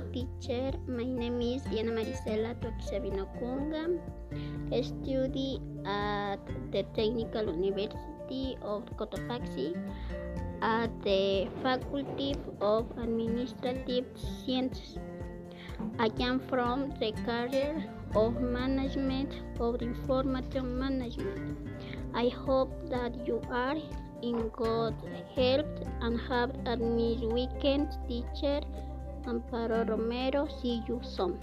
teacher. My name is Diana Marisela Tuakisabino Kunga. I study at the Technical University of Cotopaxi at the Faculty of Administrative Sciences. I am from the career of Management of Information Management. I hope that you are in good health and have a nice weekend, teacher. Amparo Romero Silluzón.